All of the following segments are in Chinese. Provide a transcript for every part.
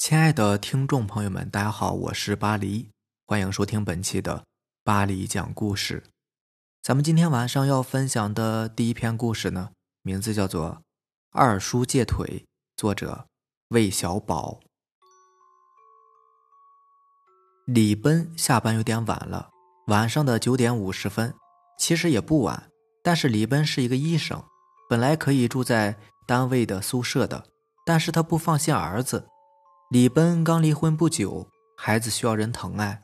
亲爱的听众朋友们，大家好，我是巴黎，欢迎收听本期的巴黎讲故事。咱们今天晚上要分享的第一篇故事呢，名字叫做《二叔借腿》，作者魏小宝。李奔下班有点晚了，晚上的九点五十分，其实也不晚，但是李奔是一个医生，本来可以住在单位的宿舍的。但是他不放心儿子，李奔刚离婚不久，孩子需要人疼爱。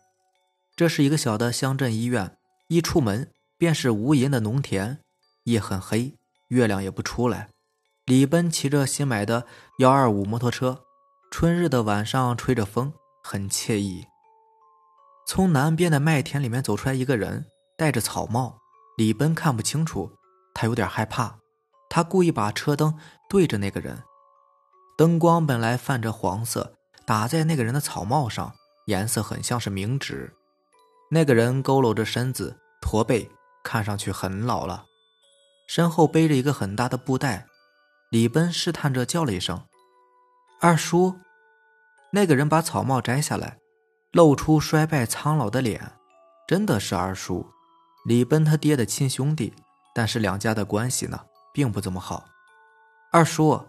这是一个小的乡镇医院，一出门便是无垠的农田，夜很黑，月亮也不出来。李奔骑着新买的幺二五摩托车，春日的晚上吹着风，很惬意。从南边的麦田里面走出来一个人，戴着草帽，李奔看不清楚，他有点害怕，他故意把车灯对着那个人。灯光本来泛着黄色，打在那个人的草帽上，颜色很像是冥纸。那个人佝偻着身子，驼背，看上去很老了，身后背着一个很大的布袋。李奔试探着叫了一声：“二叔。”那个人把草帽摘下来，露出衰败苍老的脸，真的是二叔，李奔他爹的亲兄弟。但是两家的关系呢，并不怎么好。二叔。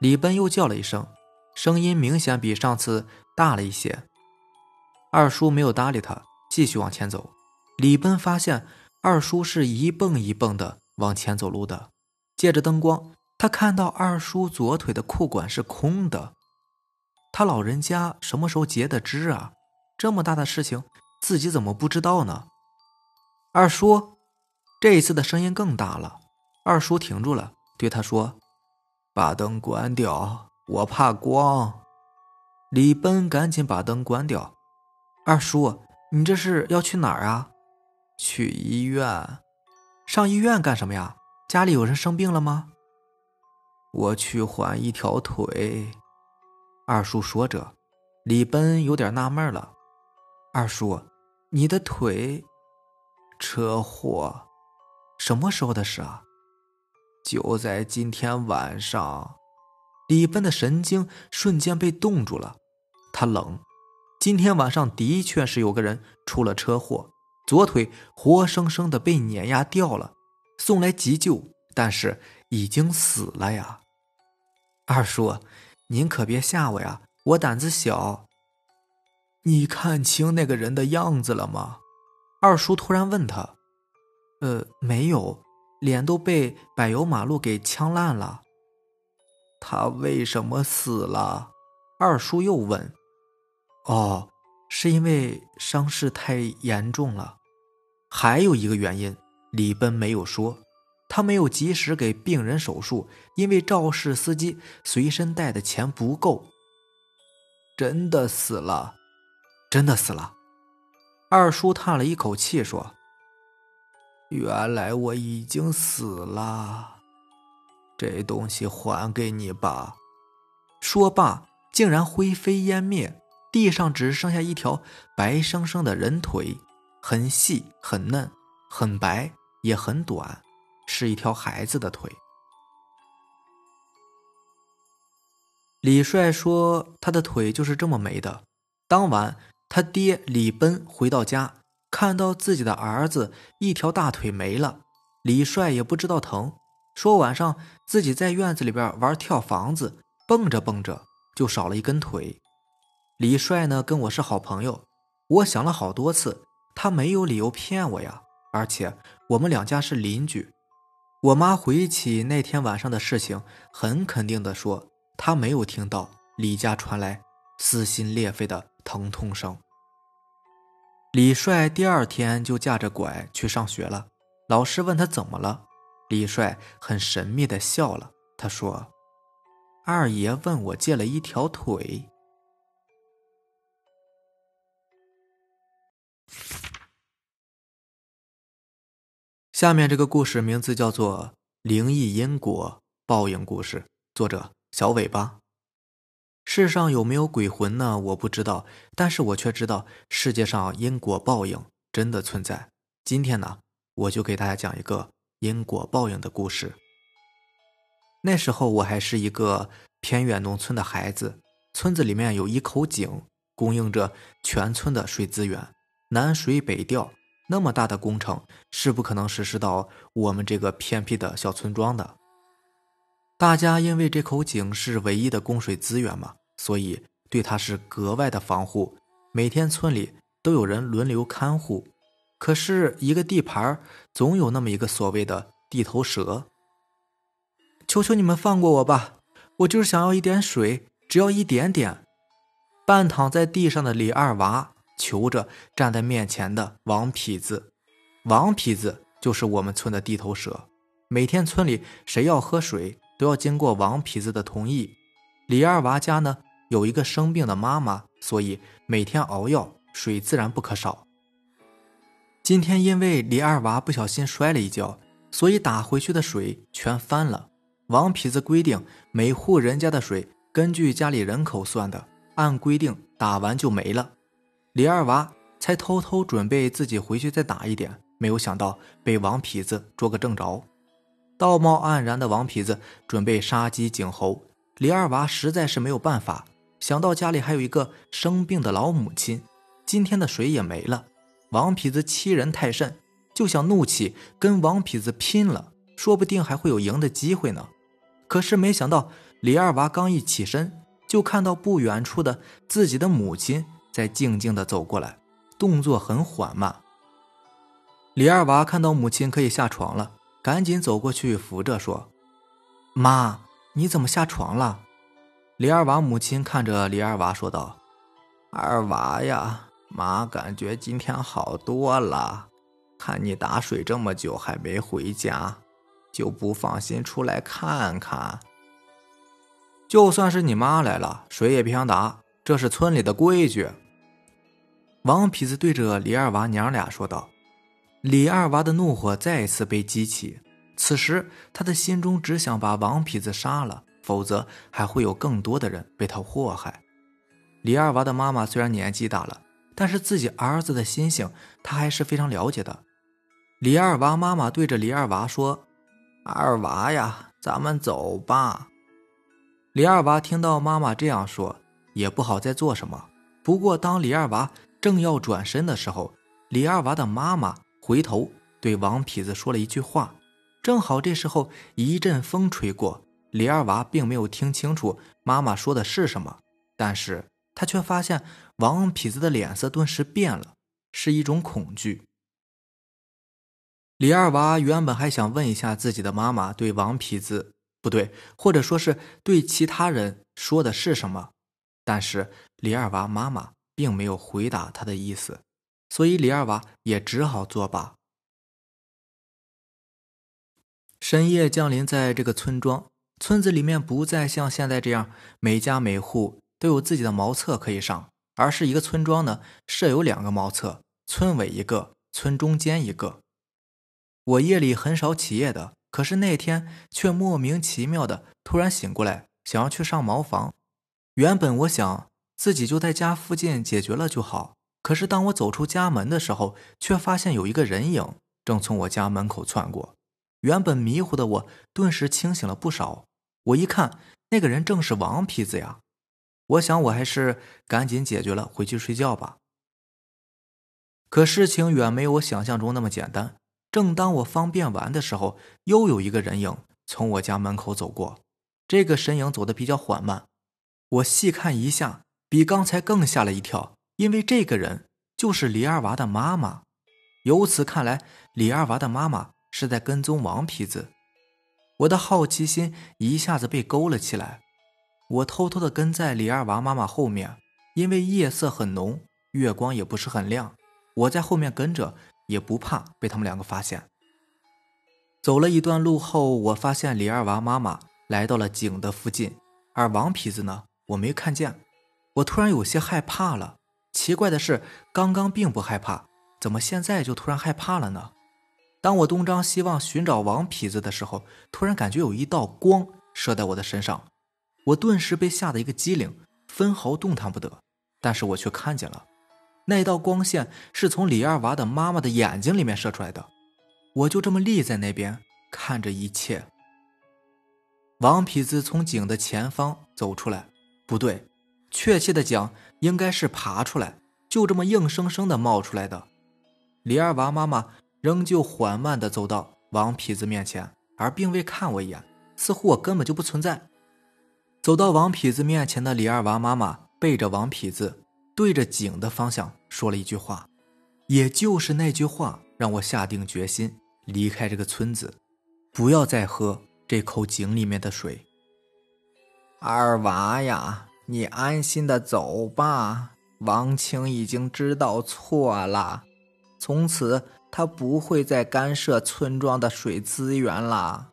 李奔又叫了一声，声音明显比上次大了一些。二叔没有搭理他，继续往前走。李奔发现二叔是一蹦一蹦的往前走路的。借着灯光，他看到二叔左腿的裤管是空的。他老人家什么时候截的肢啊？这么大的事情，自己怎么不知道呢？二叔，这一次的声音更大了。二叔停住了，对他说。把灯关掉，我怕光。李奔赶紧把灯关掉。二叔，你这是要去哪儿啊？去医院。上医院干什么呀？家里有人生病了吗？我去换一条腿。二叔说着，李奔有点纳闷了。二叔，你的腿？车祸？什么时候的事啊？就在今天晚上，李奔的神经瞬间被冻住了。他冷，今天晚上的确是有个人出了车祸，左腿活生生的被碾压掉了，送来急救，但是已经死了呀。二叔，您可别吓我呀，我胆子小。你看清那个人的样子了吗？二叔突然问他。呃，没有。脸都被柏油马路给呛烂了，他为什么死了？二叔又问。哦，是因为伤势太严重了。还有一个原因，李奔没有说，他没有及时给病人手术，因为肇事司机随身带的钱不够。真的死了，真的死了。二叔叹了一口气说。原来我已经死了，这东西还给你吧。说罢，竟然灰飞烟灭，地上只剩下一条白生生的人腿，很细、很嫩、很白，也很短，是一条孩子的腿。李帅说：“他的腿就是这么没的。”当晚，他爹李奔回到家。看到自己的儿子一条大腿没了，李帅也不知道疼，说晚上自己在院子里边玩跳房子，蹦着蹦着就少了一根腿。李帅呢跟我是好朋友，我想了好多次，他没有理由骗我呀，而且我们两家是邻居。我妈回忆起那天晚上的事情，很肯定的说，她没有听到李家传来撕心裂肺的疼痛声。李帅第二天就架着拐去上学了。老师问他怎么了，李帅很神秘的笑了。他说：“二爷问我借了一条腿。”下面这个故事名字叫做《灵异因果报应故事》，作者小尾巴。世上有没有鬼魂呢？我不知道，但是我却知道世界上因果报应真的存在。今天呢，我就给大家讲一个因果报应的故事。那时候我还是一个偏远农村的孩子，村子里面有一口井，供应着全村的水资源，南水北调，那么大的工程是不可能实施到我们这个偏僻的小村庄的。大家因为这口井是唯一的供水资源嘛，所以对他是格外的防护。每天村里都有人轮流看护。可是，一个地盘总有那么一个所谓的地头蛇。求求你们放过我吧，我就是想要一点水，只要一点点。半躺在地上的李二娃求着站在面前的王痞子。王痞子就是我们村的地头蛇。每天村里谁要喝水，都要经过王痞子的同意。李二娃家呢有一个生病的妈妈，所以每天熬药，水自然不可少。今天因为李二娃不小心摔了一跤，所以打回去的水全翻了。王痞子规定每户人家的水根据家里人口算的，按规定打完就没了。李二娃才偷偷准备自己回去再打一点，没有想到被王痞子捉个正着。道貌岸然的王痞子准备杀鸡儆猴，李二娃实在是没有办法。想到家里还有一个生病的老母亲，今天的水也没了。王痞子欺人太甚，就想怒气跟王痞子拼了，说不定还会有赢的机会呢。可是没想到，李二娃刚一起身，就看到不远处的自己的母亲在静静的走过来，动作很缓慢。李二娃看到母亲可以下床了，赶紧走过去扶着说：“妈，你怎么下床了？”李二娃母亲看着李二娃说道：“二娃呀。”妈感觉今天好多了，看你打水这么久还没回家，就不放心出来看看。就算是你妈来了，水也别想打，这是村里的规矩。王痞子对着李二娃娘俩说道。李二娃的怒火再次被激起，此时他的心中只想把王痞子杀了，否则还会有更多的人被他祸害。李二娃的妈妈虽然年纪大了。但是自己儿子的心性，他还是非常了解的。李二娃妈妈对着李二娃说：“二娃呀，咱们走吧。”李二娃听到妈妈这样说，也不好再做什么。不过，当李二娃正要转身的时候，李二娃的妈妈回头对王痞子说了一句话。正好这时候一阵风吹过，李二娃并没有听清楚妈妈说的是什么，但是。他却发现王痞子的脸色顿时变了，是一种恐惧。李二娃原本还想问一下自己的妈妈对王痞子不对，或者说是对其他人说的是什么，但是李二娃妈妈并没有回答他的意思，所以李二娃也只好作罢。深夜降临在这个村庄，村子里面不再像现在这样每家每户。都有自己的茅厕可以上，而是一个村庄呢，设有两个茅厕，村尾一个，村中间一个。我夜里很少起夜的，可是那天却莫名其妙的突然醒过来，想要去上茅房。原本我想自己就在家附近解决了就好，可是当我走出家门的时候，却发现有一个人影正从我家门口窜过。原本迷糊的我顿时清醒了不少。我一看，那个人正是王痞子呀。我想，我还是赶紧解决了，回去睡觉吧。可事情远没有我想象中那么简单。正当我方便完的时候，又有一个人影从我家门口走过。这个身影走得比较缓慢，我细看一下，比刚才更吓了一跳，因为这个人就是李二娃的妈妈。由此看来，李二娃的妈妈是在跟踪王痞子。我的好奇心一下子被勾了起来。我偷偷的跟在李二娃妈妈后面，因为夜色很浓，月光也不是很亮，我在后面跟着也不怕被他们两个发现。走了一段路后，我发现李二娃妈妈来到了井的附近，而王痞子呢，我没看见。我突然有些害怕了。奇怪的是，刚刚并不害怕，怎么现在就突然害怕了呢？当我东张西望寻找王痞子的时候，突然感觉有一道光射在我的身上。我顿时被吓得一个机灵，分毫动弹不得。但是我却看见了，那道光线是从李二娃的妈妈的眼睛里面射出来的。我就这么立在那边看着一切。王痞子从井的前方走出来，不对，确切的讲，应该是爬出来，就这么硬生生的冒出来的。李二娃妈妈仍旧缓慢的走到王痞子面前，而并未看我一眼，似乎我根本就不存在。走到王痞子面前的李二娃妈妈背着王痞子，对着井的方向说了一句话，也就是那句话，让我下定决心离开这个村子，不要再喝这口井里面的水。二娃呀，你安心的走吧，王青已经知道错了，从此他不会再干涉村庄的水资源了。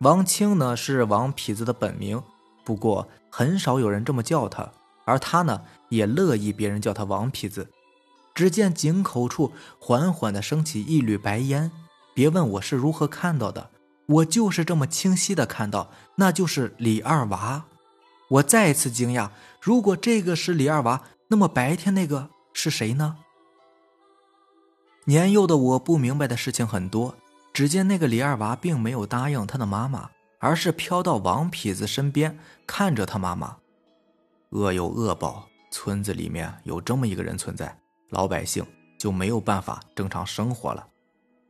王清呢，是王痞子的本名。不过很少有人这么叫他，而他呢也乐意别人叫他王痞子。只见井口处缓缓地升起一缕白烟，别问我是如何看到的，我就是这么清晰的看到，那就是李二娃。我再次惊讶，如果这个是李二娃，那么白天那个是谁呢？年幼的我不明白的事情很多。只见那个李二娃并没有答应他的妈妈。而是飘到王痞子身边，看着他妈妈。恶有恶报，村子里面有这么一个人存在，老百姓就没有办法正常生活了。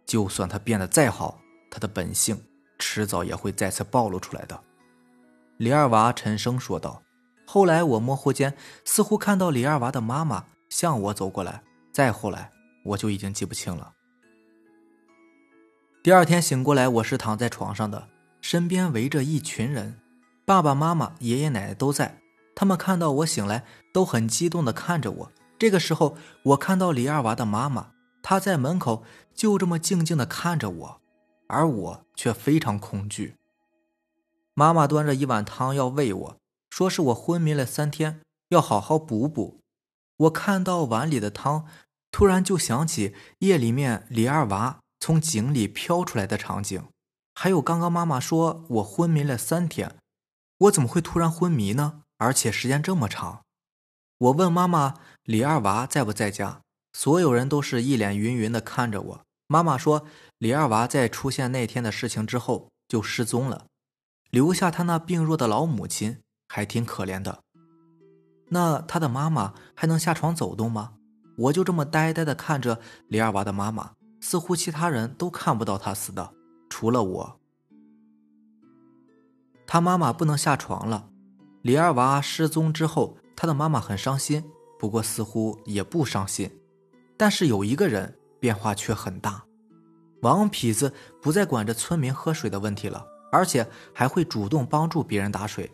就算他变得再好，他的本性迟早也会再次暴露出来的。李二娃沉声说道。后来我模糊间似乎看到李二娃的妈妈向我走过来，再后来我就已经记不清了。第二天醒过来，我是躺在床上的。身边围着一群人，爸爸妈妈、爷爷奶奶都在。他们看到我醒来，都很激动地看着我。这个时候，我看到李二娃的妈妈，她在门口就这么静静地看着我，而我却非常恐惧。妈妈端着一碗汤要喂我，说是我昏迷了三天，要好好补补。我看到碗里的汤，突然就想起夜里面李二娃从井里飘出来的场景。还有刚刚妈妈说我昏迷了三天，我怎么会突然昏迷呢？而且时间这么长。我问妈妈李二娃在不在家，所有人都是一脸云云的看着我。妈妈说李二娃在出现那天的事情之后就失踪了，留下他那病弱的老母亲，还挺可怜的。那他的妈妈还能下床走动吗？我就这么呆呆的看着李二娃的妈妈，似乎其他人都看不到他死的。除了我，他妈妈不能下床了。李二娃失踪之后，他的妈妈很伤心，不过似乎也不伤心。但是有一个人变化却很大，王痞子不再管着村民喝水的问题了，而且还会主动帮助别人打水。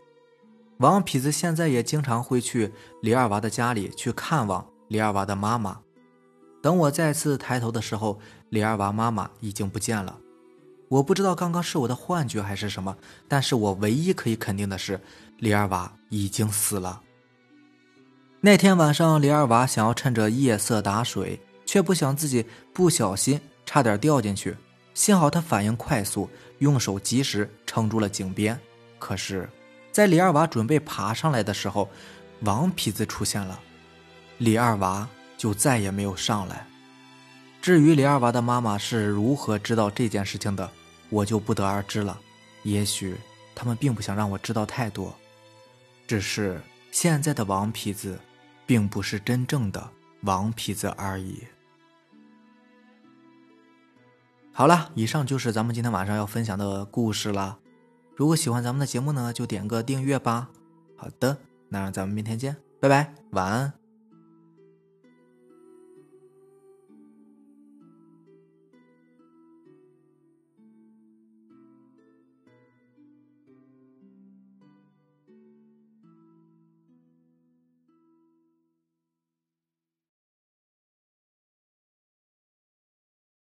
王痞子现在也经常会去李二娃的家里去看望李二娃的妈妈。等我再次抬头的时候，李二娃妈妈已经不见了。我不知道刚刚是我的幻觉还是什么，但是我唯一可以肯定的是，李二娃已经死了。那天晚上，李二娃想要趁着夜色打水，却不想自己不小心差点掉进去，幸好他反应快速，用手及时撑住了井边。可是，在李二娃准备爬上来的时候，王痞子出现了，李二娃就再也没有上来。至于李二娃的妈妈是如何知道这件事情的？我就不得而知了，也许他们并不想让我知道太多，只是现在的王痞子，并不是真正的王痞子而已。好了，以上就是咱们今天晚上要分享的故事了。如果喜欢咱们的节目呢，就点个订阅吧。好的，那咱们明天见，拜拜，晚安。